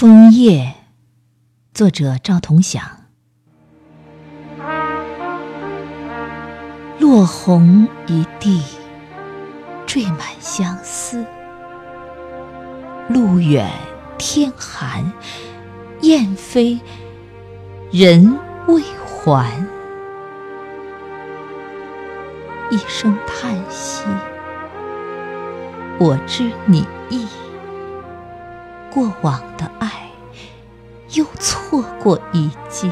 枫叶，作者赵同祥。落红一地，缀满相思。路远天寒，雁飞人未还。一声叹息，我知你意。过往的爱，又错过一季。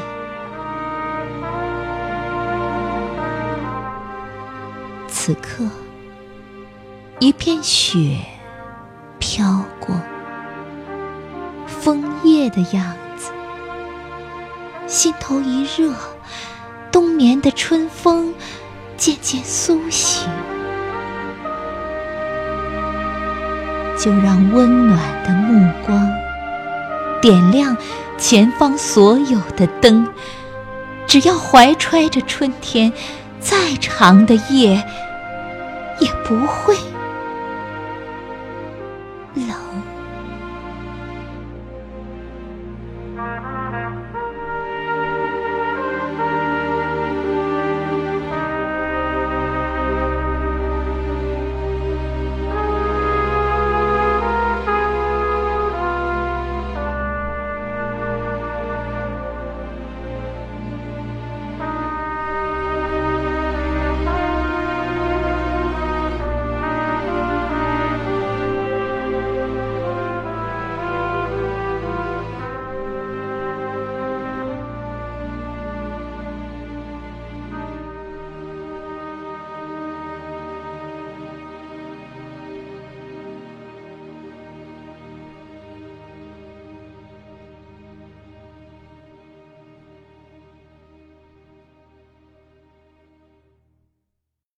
此刻，一片雪飘过，枫叶的样子，心头一热，冬眠的春风渐渐苏醒。就让温暖的目光点亮前方所有的灯。只要怀揣着春天，再长的夜也不会冷。